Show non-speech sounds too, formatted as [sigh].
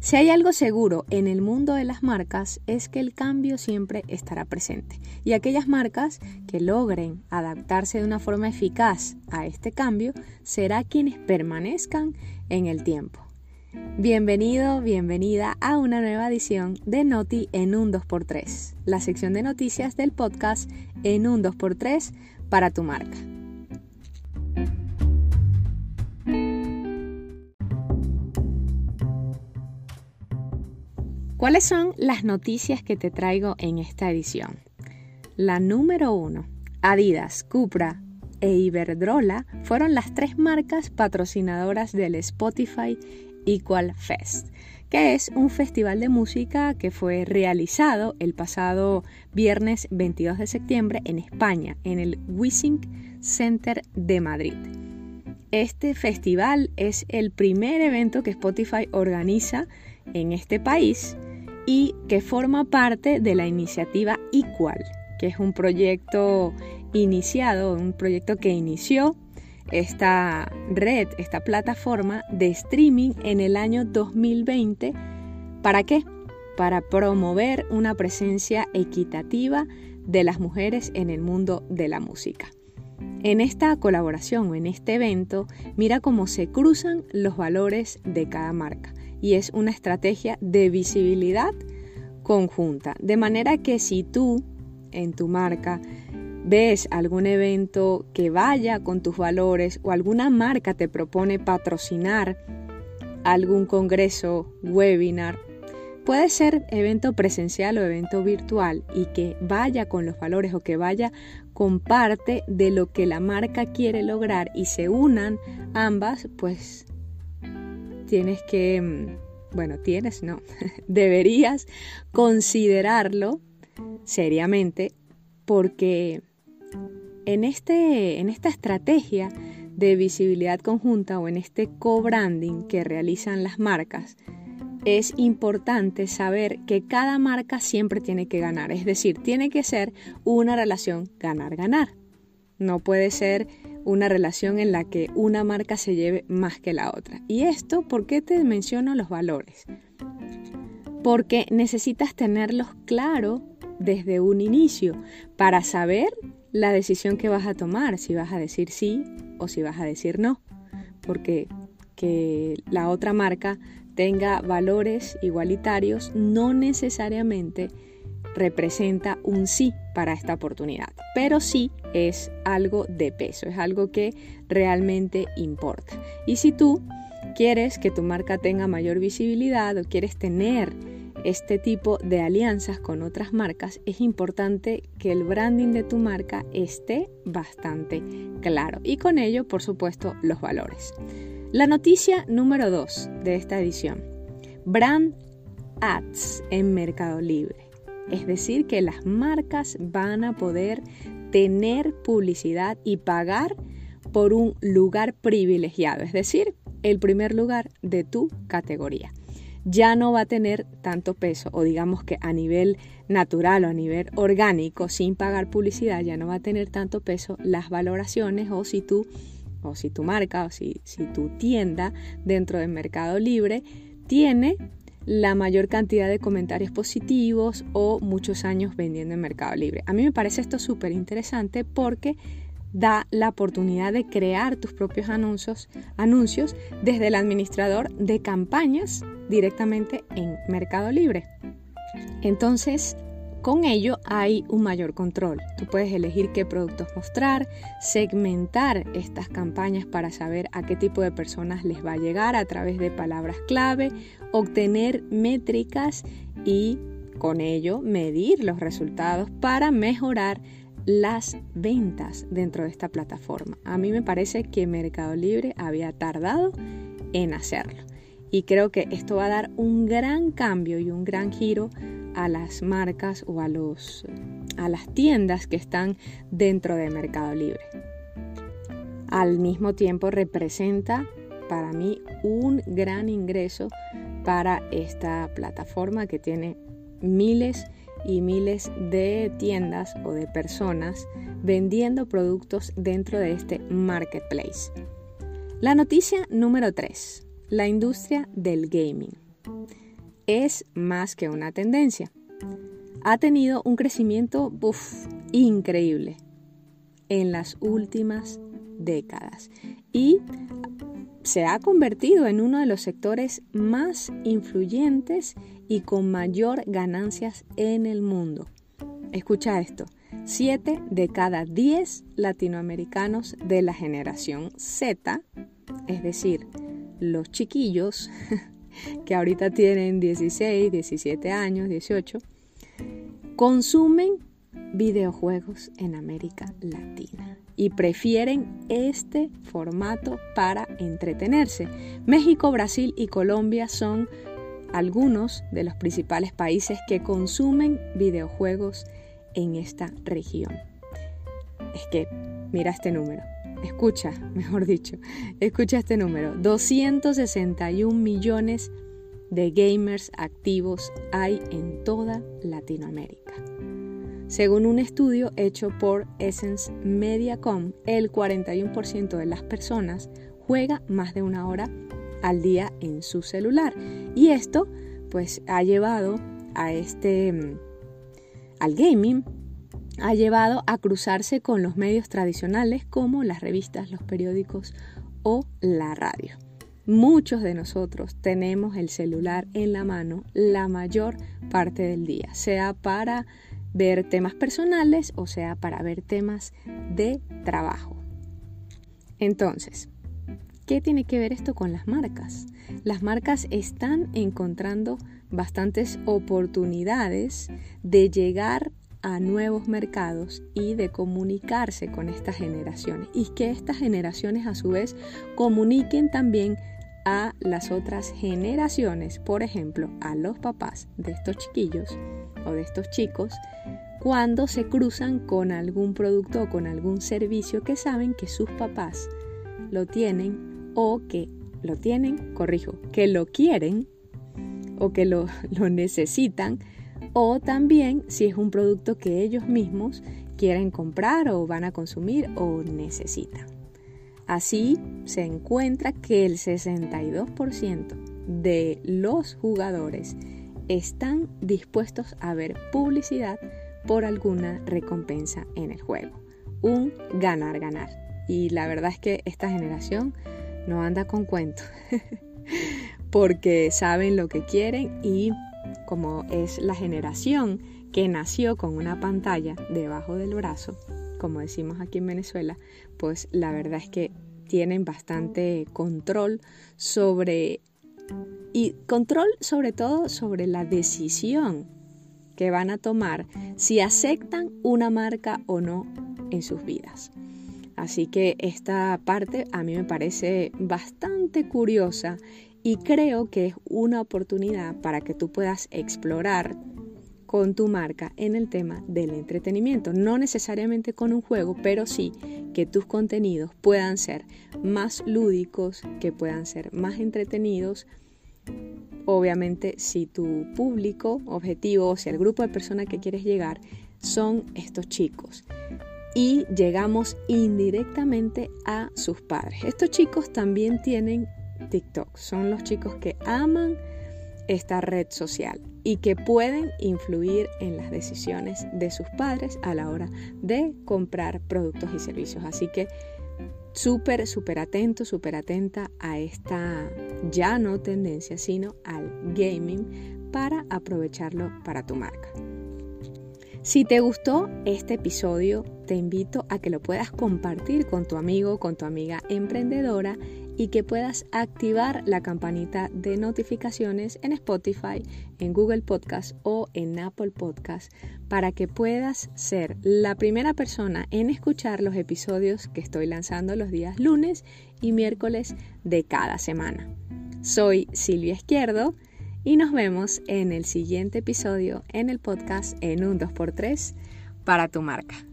Si hay algo seguro en el mundo de las marcas es que el cambio siempre estará presente y aquellas marcas que logren adaptarse de una forma eficaz a este cambio será quienes permanezcan en el tiempo. Bienvenido, bienvenida a una nueva edición de Noti en un 2x3, la sección de noticias del podcast en un 2x3 para tu marca. ¿Cuáles son las noticias que te traigo en esta edición? La número uno, Adidas, Cupra e Iberdrola fueron las tres marcas patrocinadoras del Spotify Equal Fest, que es un festival de música que fue realizado el pasado viernes 22 de septiembre en España, en el Wissing Center de Madrid. Este festival es el primer evento que Spotify organiza en este país y que forma parte de la iniciativa Equal, que es un proyecto iniciado, un proyecto que inició esta red, esta plataforma de streaming en el año 2020. ¿Para qué? Para promover una presencia equitativa de las mujeres en el mundo de la música. En esta colaboración o en este evento, mira cómo se cruzan los valores de cada marca y es una estrategia de visibilidad conjunta. De manera que si tú en tu marca ves algún evento que vaya con tus valores o alguna marca te propone patrocinar algún congreso, webinar, puede ser evento presencial o evento virtual y que vaya con los valores o que vaya con parte de lo que la marca quiere lograr y se unan ambas, pues tienes que, mm, bueno, tienes, no, [laughs] deberías considerarlo seriamente porque en, este, en esta estrategia de visibilidad conjunta o en este co-branding que realizan las marcas, es importante saber que cada marca siempre tiene que ganar, es decir, tiene que ser una relación ganar-ganar. No puede ser una relación en la que una marca se lleve más que la otra. ¿Y esto por qué te menciono los valores? Porque necesitas tenerlos claros desde un inicio para saber la decisión que vas a tomar, si vas a decir sí o si vas a decir no. Porque que la otra marca tenga valores igualitarios no necesariamente representa un sí para esta oportunidad, pero sí es algo de peso, es algo que realmente importa. Y si tú quieres que tu marca tenga mayor visibilidad o quieres tener este tipo de alianzas con otras marcas, es importante que el branding de tu marca esté bastante claro y con ello, por supuesto, los valores. La noticia número 2 de esta edición. Brand Ads en Mercado Libre. Es decir, que las marcas van a poder tener publicidad y pagar por un lugar privilegiado, es decir, el primer lugar de tu categoría. Ya no va a tener tanto peso, o digamos que a nivel natural o a nivel orgánico, sin pagar publicidad, ya no va a tener tanto peso las valoraciones o si tú o si tu marca o si, tu tienda dentro del Mercado Libre tiene la mayor cantidad de comentarios positivos o muchos años vendiendo en Mercado Libre. A mí me parece esto súper interesante porque da la oportunidad de crear tus propios anuncios, anuncios desde el administrador de campañas directamente en Mercado Libre. Entonces, con ello hay un mayor control. Tú puedes elegir qué productos mostrar, segmentar estas campañas para saber a qué tipo de personas les va a llegar a través de palabras clave, obtener métricas y con ello medir los resultados para mejorar las ventas dentro de esta plataforma. A mí me parece que Mercado Libre había tardado en hacerlo y creo que esto va a dar un gran cambio y un gran giro a las marcas o a, los, a las tiendas que están dentro de Mercado Libre. Al mismo tiempo representa para mí un gran ingreso para esta plataforma que tiene miles y miles de tiendas o de personas vendiendo productos dentro de este marketplace. La noticia número 3, la industria del gaming. Es más que una tendencia. Ha tenido un crecimiento increíble en las últimas décadas y se ha convertido en uno de los sectores más influyentes y con mayor ganancias en el mundo. Escucha esto, 7 de cada 10 latinoamericanos de la generación Z, es decir, los chiquillos [laughs] que ahorita tienen 16, 17 años, 18, consumen videojuegos en América Latina y prefieren este formato para entretenerse. México, Brasil y Colombia son algunos de los principales países que consumen videojuegos en esta región. Es que, mira este número, escucha, mejor dicho, escucha este número, 261 millones de gamers activos hay en toda Latinoamérica. Según un estudio hecho por Essence Mediacom, el 41% de las personas juega más de una hora al día en su celular. Y esto pues ha llevado a este mm, al gaming ha llevado a cruzarse con los medios tradicionales como las revistas, los periódicos o la radio. Muchos de nosotros tenemos el celular en la mano la mayor parte del día, sea para ver temas personales o sea para ver temas de trabajo. Entonces, ¿qué tiene que ver esto con las marcas? Las marcas están encontrando bastantes oportunidades de llegar a nuevos mercados y de comunicarse con estas generaciones. Y que estas generaciones a su vez comuniquen también a las otras generaciones, por ejemplo, a los papás de estos chiquillos o de estos chicos, cuando se cruzan con algún producto o con algún servicio que saben que sus papás lo tienen o que lo tienen, corrijo, que lo quieren o que lo, [laughs] lo necesitan o también si es un producto que ellos mismos quieren comprar o van a consumir o necesitan. Así se encuentra que el 62% de los jugadores están dispuestos a ver publicidad por alguna recompensa en el juego. Un ganar-ganar. Y la verdad es que esta generación no anda con cuentos, [laughs] porque saben lo que quieren y como es la generación que nació con una pantalla debajo del brazo, como decimos aquí en Venezuela, pues la verdad es que tienen bastante control sobre y control sobre todo sobre la decisión que van a tomar si aceptan una marca o no en sus vidas. Así que esta parte a mí me parece bastante curiosa y creo que es una oportunidad para que tú puedas explorar con tu marca en el tema del entretenimiento. No necesariamente con un juego, pero sí que tus contenidos puedan ser más lúdicos, que puedan ser más entretenidos. Obviamente si tu público objetivo, o sea, el grupo de personas que quieres llegar, son estos chicos. Y llegamos indirectamente a sus padres. Estos chicos también tienen TikTok. Son los chicos que aman esta red social y que pueden influir en las decisiones de sus padres a la hora de comprar productos y servicios. Así que súper, súper atento, súper atenta a esta ya no tendencia, sino al gaming para aprovecharlo para tu marca. Si te gustó este episodio, te invito a que lo puedas compartir con tu amigo, con tu amiga emprendedora y que puedas activar la campanita de notificaciones en Spotify, en Google Podcast o en Apple Podcast para que puedas ser la primera persona en escuchar los episodios que estoy lanzando los días lunes y miércoles de cada semana. Soy Silvia Izquierdo y nos vemos en el siguiente episodio en el podcast en un 2x3 para tu marca.